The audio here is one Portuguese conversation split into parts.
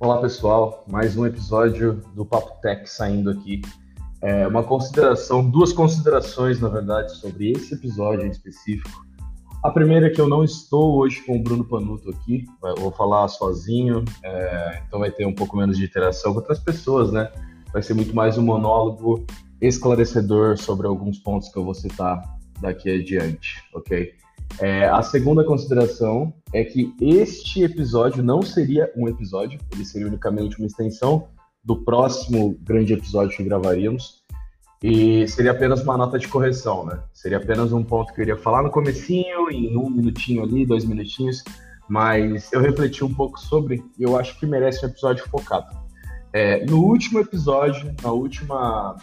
Olá pessoal, mais um episódio do Papo Tech saindo aqui. É uma consideração, duas considerações na verdade sobre esse episódio em específico. A primeira é que eu não estou hoje com o Bruno Panuto aqui, vou falar sozinho, é, então vai ter um pouco menos de interação com outras pessoas, né? Vai ser muito mais um monólogo esclarecedor sobre alguns pontos que eu vou citar daqui adiante, ok? É, a segunda consideração é que este episódio não seria um episódio, ele seria unicamente uma extensão do próximo grande episódio que gravaríamos. E seria apenas uma nota de correção, né? Seria apenas um ponto que eu iria falar no comecinho, em um minutinho ali, dois minutinhos, mas eu refleti um pouco sobre e eu acho que merece um episódio focado. É, no último episódio, na última,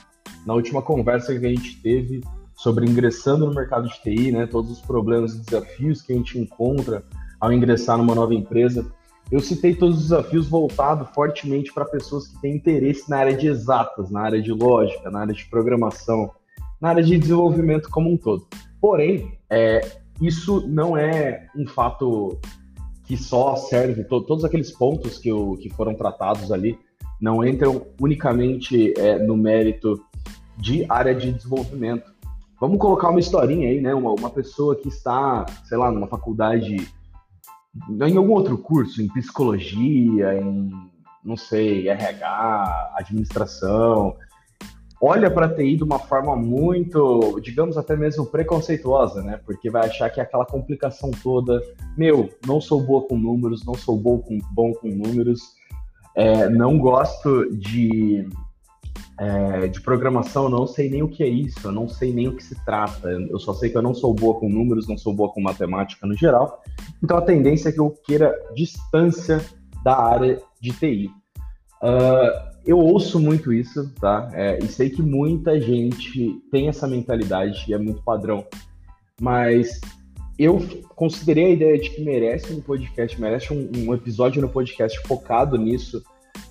na última conversa que a gente teve, sobre ingressando no mercado de TI, né, todos os problemas e desafios que a gente encontra ao ingressar numa nova empresa. Eu citei todos os desafios voltados fortemente para pessoas que têm interesse na área de exatas, na área de lógica, na área de programação, na área de desenvolvimento como um todo. Porém, é, isso não é um fato que só serve, to todos aqueles pontos que, eu, que foram tratados ali não entram unicamente é, no mérito de área de desenvolvimento, Vamos colocar uma historinha aí, né? Uma, uma pessoa que está, sei lá, numa faculdade, em algum outro curso, em psicologia, em, não sei, RH, administração, olha para a TI de uma forma muito, digamos até mesmo preconceituosa, né? Porque vai achar que é aquela complicação toda, meu, não sou boa com números, não sou bom com, bom com números, é, não gosto de é, de programação, não sei nem o que é isso, eu não sei nem o que se trata. Eu só sei que eu não sou boa com números, não sou boa com matemática no geral. Então a tendência é que eu queira distância da área de TI. Uh, eu ouço muito isso, tá? É, e sei que muita gente tem essa mentalidade e é muito padrão. Mas eu considerei a ideia de que merece um podcast, merece um, um episódio no podcast focado nisso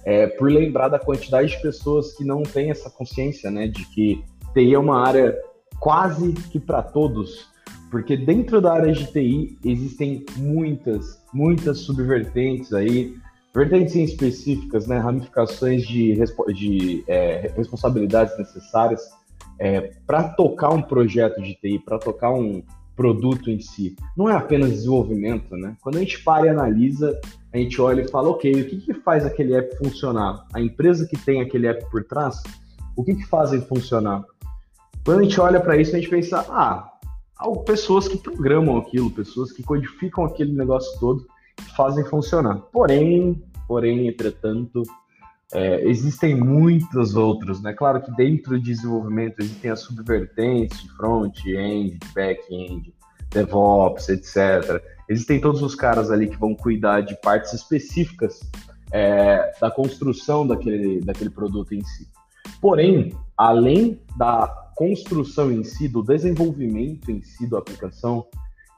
é, por lembrar da quantidade de pessoas que não têm essa consciência, né, de que TI é uma área quase que para todos, porque dentro da área de TI existem muitas, muitas subvertentes aí, vertentes específicas, né, ramificações de, de é, responsabilidades necessárias é, para tocar um projeto de TI, para tocar um, produto em si. Não é apenas desenvolvimento, né? Quando a gente para e analisa, a gente olha e fala, ok, o que, que faz aquele app funcionar? A empresa que tem aquele app por trás, o que, que fazem funcionar? Quando a gente olha para isso, a gente pensa, ah, há pessoas que programam aquilo, pessoas que codificam aquele negócio todo, fazem funcionar. Porém, porém, entretanto, é, existem muitos outros, né? Claro que dentro de desenvolvimento existem as subvertentes de front-end, de back-end, DevOps, etc. Existem todos os caras ali que vão cuidar de partes específicas é, da construção daquele, daquele produto em si. Porém, além da construção em si, do desenvolvimento em si da aplicação,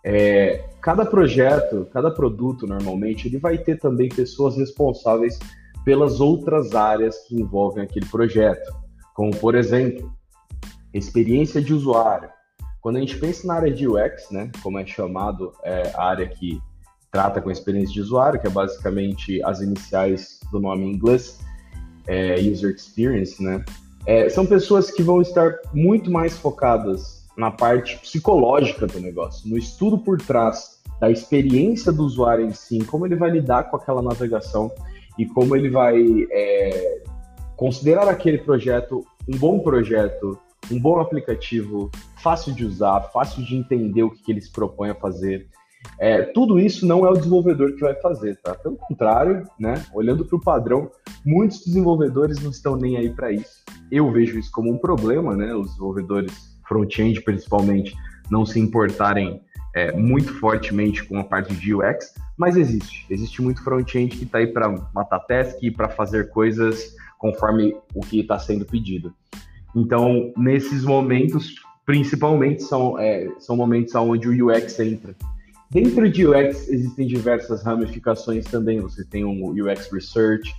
é, cada projeto, cada produto, normalmente, ele vai ter também pessoas responsáveis pelas outras áreas que envolvem aquele projeto, como por exemplo, experiência de usuário. Quando a gente pensa na área de UX, né, como é chamado é, a área que trata com a experiência de usuário, que é basicamente as iniciais do nome em inglês, é, user experience, né, é, são pessoas que vão estar muito mais focadas na parte psicológica do negócio, no estudo por trás da experiência do usuário em si, como ele vai lidar com aquela navegação e como ele vai é, considerar aquele projeto um bom projeto, um bom aplicativo, fácil de usar, fácil de entender o que, que ele se propõe a fazer. É, tudo isso não é o desenvolvedor que vai fazer, tá? Pelo contrário, né? Olhando para o padrão, muitos desenvolvedores não estão nem aí para isso. Eu vejo isso como um problema, né? Os desenvolvedores front-end, principalmente, não se importarem é, muito fortemente com a parte de UX, mas existe. Existe muito front-end que está aí para matar task e para fazer coisas conforme o que está sendo pedido. Então, nesses momentos, principalmente, são, é, são momentos onde o UX entra. Dentro de UX existem diversas ramificações também. Você tem um UX Research,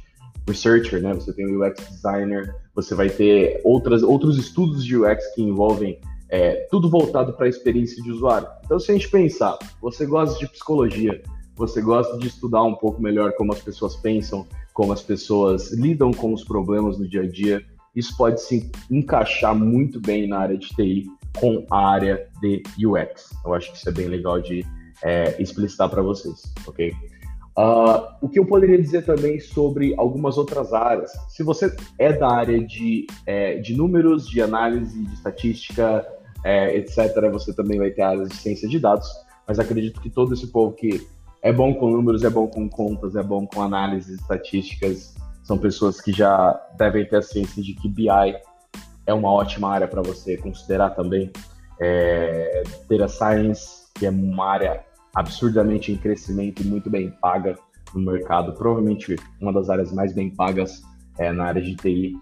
Researcher, né? Você tem um UX Designer, você vai ter outras, outros estudos de UX que envolvem é, tudo voltado para a experiência de usuário. Então, se a gente pensar, você gosta de psicologia, você gosta de estudar um pouco melhor como as pessoas pensam, como as pessoas lidam com os problemas no dia a dia, isso pode se encaixar muito bem na área de TI com a área de UX. Eu acho que isso é bem legal de é, explicitar para vocês, ok? Uh, o que eu poderia dizer também sobre algumas outras áreas. Se você é da área de, é, de números, de análise, de estatística, é, etc., você também vai ter áreas de ciência de dados, mas acredito que todo esse povo que é bom com números, é bom com contas, é bom com análises estatísticas, são pessoas que já devem ter a ciência de que BI é uma ótima área para você considerar também. É, data Science, que é uma área absurdamente em crescimento e muito bem paga no mercado, provavelmente uma das áreas mais bem pagas é, na área de TI.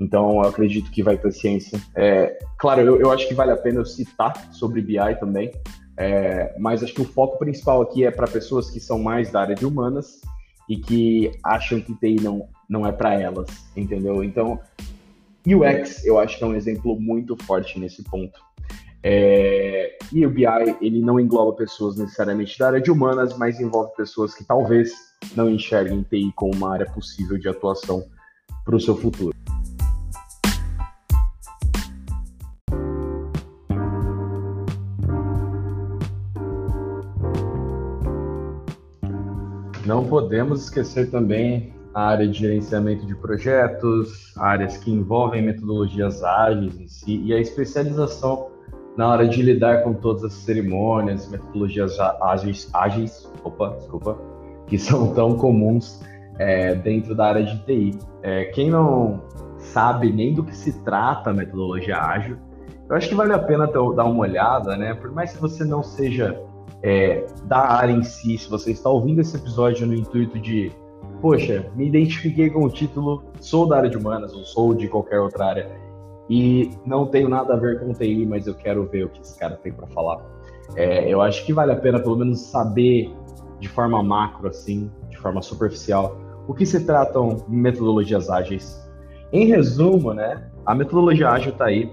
Então, eu acredito que vai ter ciência. É, claro, eu, eu, acho que vale a pena eu citar sobre BI também, é, mas acho que o foco principal aqui é para pessoas que são mais da área de humanas e que acham que TI não, não é para elas, entendeu? Então, UX eu acho que é um exemplo muito forte nesse ponto. É, e o BI, ele não engloba pessoas necessariamente da área de humanas, mas envolve pessoas que talvez não enxerguem TI como uma área possível de atuação para o seu futuro. Podemos esquecer também a área de gerenciamento de projetos, áreas que envolvem metodologias ágeis em si e a especialização na hora de lidar com todas as cerimônias, metodologias ágeis, ágeis opa, desculpa, que são tão comuns é, dentro da área de TI. É, quem não sabe nem do que se trata a metodologia ágil, eu acho que vale a pena ter, dar uma olhada, né? Por mais que você não seja é, da área em si, se você está ouvindo esse episódio no intuito de, poxa, me identifiquei com o título, sou da área de humanas ou sou de qualquer outra área e não tenho nada a ver com TI, mas eu quero ver o que esse cara tem para falar. É, eu acho que vale a pena pelo menos saber de forma macro, assim, de forma superficial, o que se tratam metodologias ágeis. Em resumo, né, a metodologia ágil está aí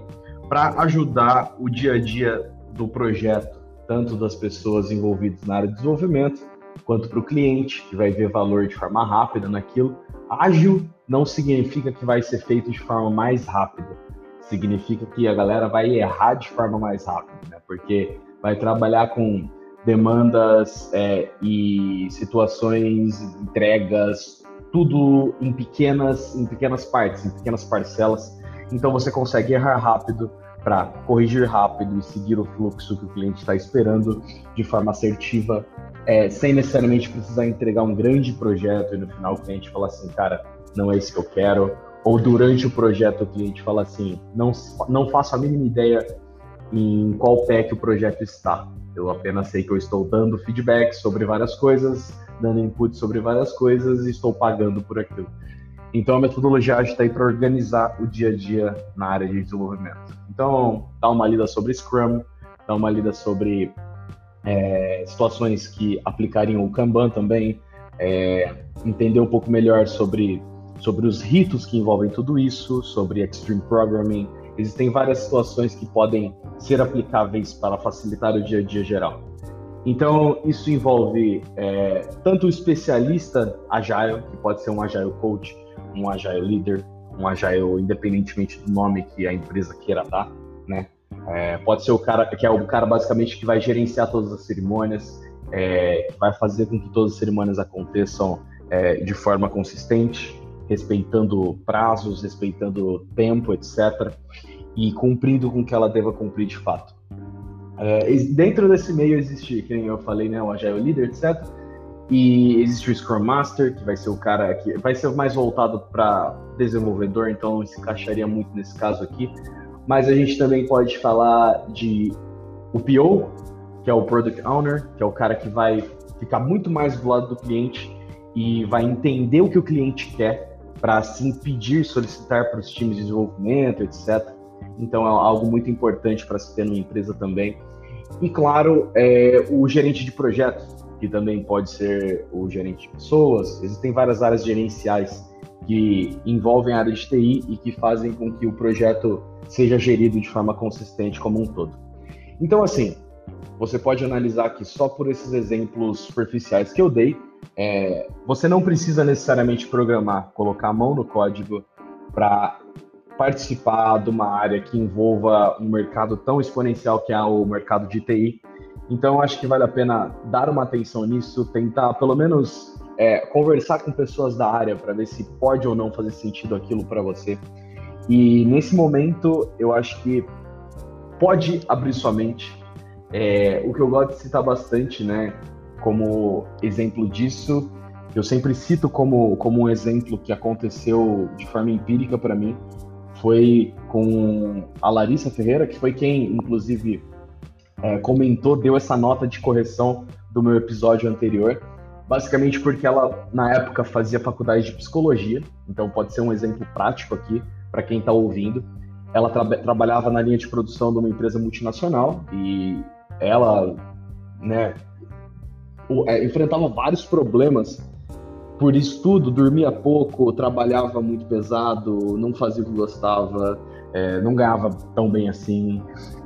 para ajudar o dia a dia do projeto, tanto das pessoas envolvidas na área de desenvolvimento, quanto para o cliente, que vai ver valor de forma rápida naquilo. Ágil não significa que vai ser feito de forma mais rápida significa que a galera vai errar de forma mais rápida, né? Porque vai trabalhar com demandas é, e situações, entregas, tudo em pequenas, em pequenas partes, em pequenas parcelas. Então você consegue errar rápido para corrigir rápido e seguir o fluxo que o cliente está esperando de forma assertiva, é, sem necessariamente precisar entregar um grande projeto e no final o cliente fala assim, cara, não é isso que eu quero, ou durante o projeto o cliente fala assim, não, não faço a mínima ideia em qual pé que o projeto está. Eu apenas sei que eu estou dando feedback sobre várias coisas, dando input sobre várias coisas e estou pagando por aquilo. Então a metodologia está aí para organizar o dia a dia na área de desenvolvimento. Então, dá uma lida sobre Scrum, dá uma lida sobre é, situações que aplicariam o Kanban também, é, entender um pouco melhor sobre sobre os ritos que envolvem tudo isso, sobre Extreme Programming. Existem várias situações que podem ser aplicáveis para facilitar o dia a dia geral. Então, isso envolve é, tanto o especialista Agile, que pode ser um Agile Coach, um Agile Leader, um Agile, independentemente do nome que a empresa queira dar, né? É, pode ser o cara que é o cara basicamente que vai gerenciar todas as cerimônias, é, vai fazer com que todas as cerimônias aconteçam é, de forma consistente, respeitando prazos, respeitando tempo, etc., e cumprindo com o que ela deva cumprir de fato. É, dentro desse meio existe, como eu falei, né, o Agile Leader, etc., e existe o Scrum Master, que vai ser o cara que vai ser mais voltado para desenvolvedor, então não se encaixaria muito nesse caso aqui. Mas a gente também pode falar de o PO, que é o Product Owner, que é o cara que vai ficar muito mais do lado do cliente e vai entender o que o cliente quer para assim pedir, solicitar para os times de desenvolvimento, etc. Então é algo muito importante para se ter numa empresa também. E claro, é, o gerente de projetos, que também pode ser o gerente de pessoas. Existem várias áreas gerenciais que envolvem a área de TI e que fazem com que o projeto seja gerido de forma consistente como um todo. Então, assim, você pode analisar que só por esses exemplos superficiais que eu dei, é, você não precisa necessariamente programar, colocar a mão no código para participar de uma área que envolva um mercado tão exponencial que é o mercado de TI. Então, acho que vale a pena dar uma atenção nisso, tentar pelo menos é, conversar com pessoas da área para ver se pode ou não fazer sentido aquilo para você. E nesse momento, eu acho que pode abrir sua mente. É, o que eu gosto de citar bastante, né, como exemplo disso, eu sempre cito como, como um exemplo que aconteceu de forma empírica para mim, foi com a Larissa Ferreira, que foi quem, inclusive, é, comentou, deu essa nota de correção do meu episódio anterior, basicamente porque ela, na época, fazia faculdade de psicologia, então pode ser um exemplo prático aqui para quem está ouvindo. Ela tra trabalhava na linha de produção de uma empresa multinacional e ela, né, é, enfrentava vários problemas por estudo, dormia pouco, trabalhava muito pesado, não fazia o que gostava, é, não ganhava tão bem assim,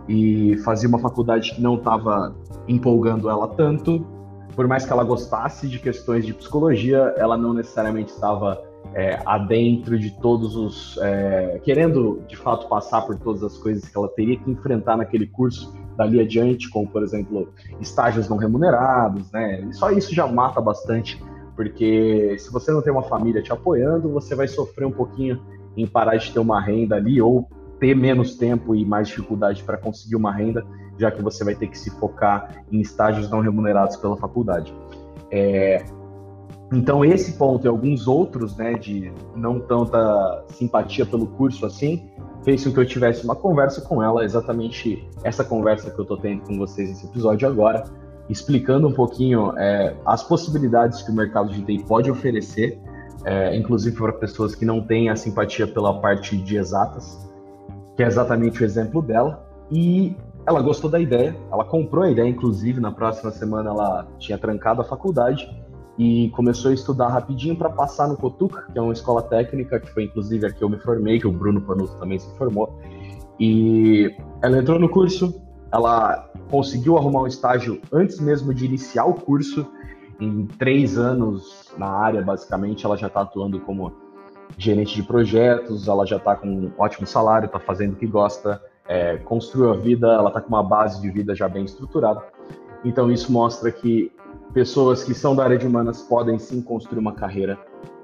e fazia uma faculdade que não estava empolgando ela tanto. Por mais que ela gostasse de questões de psicologia, ela não necessariamente estava é, adentro de todos os. É, querendo de fato passar por todas as coisas que ela teria que enfrentar naquele curso dali adiante, como por exemplo estágios não remunerados, né? Só isso já mata bastante porque se você não tem uma família te apoiando, você vai sofrer um pouquinho em parar de ter uma renda ali ou ter menos tempo e mais dificuldade para conseguir uma renda, já que você vai ter que se focar em estágios não remunerados pela faculdade. É, então esse ponto e alguns outros, né, de não tanta simpatia pelo curso assim, fez com que eu tivesse uma conversa com ela, exatamente essa conversa que eu estou tendo com vocês nesse episódio agora, explicando um pouquinho é, as possibilidades que o mercado de TI pode oferecer, é, inclusive para pessoas que não têm a simpatia pela parte de exatas, que é exatamente o exemplo dela. E ela gostou da ideia, ela comprou a ideia, inclusive, na próxima semana ela tinha trancado a faculdade e começou a estudar rapidinho para passar no Cotuca, que é uma escola técnica, que foi inclusive a que eu me formei, que o Bruno Panuto também se formou. E ela entrou no curso, ela conseguiu arrumar um estágio antes mesmo de iniciar o curso. Em três anos na área, basicamente, ela já está atuando como gerente de projetos, ela já está com um ótimo salário, está fazendo o que gosta, é, construiu a vida, ela está com uma base de vida já bem estruturada. Então, isso mostra que pessoas que são da área de humanas podem sim construir uma carreira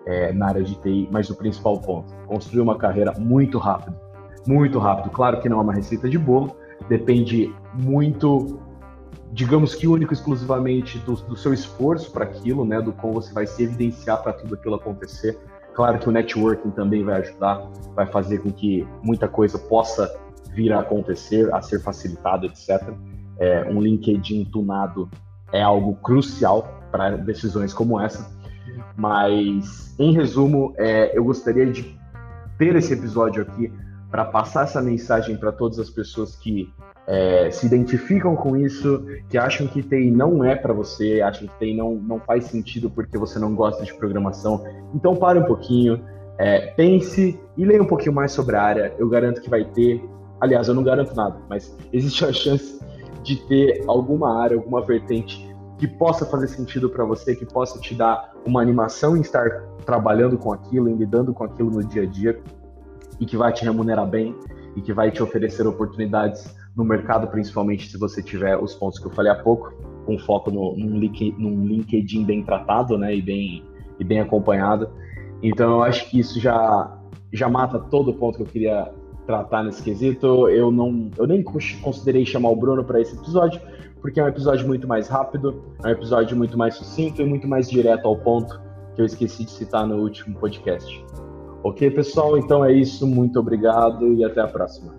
é, na área de TI, mas o principal ponto, construir uma carreira muito rápido. Muito rápido. Claro que não é uma receita de bolo, depende muito, digamos que único exclusivamente do, do seu esforço para aquilo, né, do como você vai se evidenciar para tudo aquilo acontecer. Claro que o networking também vai ajudar, vai fazer com que muita coisa possa vir a acontecer, a ser facilitado, etc. É, um LinkedIn tunado é algo crucial para decisões como essa. Mas, em resumo, é, eu gostaria de ter esse episódio aqui para passar essa mensagem para todas as pessoas que é, se identificam com isso, que acham que TI não é para você, acham que TI não, não faz sentido porque você não gosta de programação. Então pare um pouquinho, é, pense e leia um pouquinho mais sobre a área. Eu garanto que vai ter. Aliás, eu não garanto nada, mas existe a chance de ter alguma área, alguma vertente que possa fazer sentido para você, que possa te dar uma animação em estar trabalhando com aquilo, em lidando com aquilo no dia a dia e que vai te remunerar bem e que vai te oferecer oportunidades no mercado, principalmente se você tiver os pontos que eu falei há pouco, com foco no, num, link, num LinkedIn bem tratado, né, e bem, e bem acompanhado. Então, eu acho que isso já, já mata todo o ponto que eu queria tratar nesse quesito. Eu não, eu nem considerei chamar o Bruno para esse episódio, porque é um episódio muito mais rápido, é um episódio muito mais sucinto e muito mais direto ao ponto que eu esqueci de citar no último podcast. Ok, pessoal? Então é isso. Muito obrigado e até a próxima.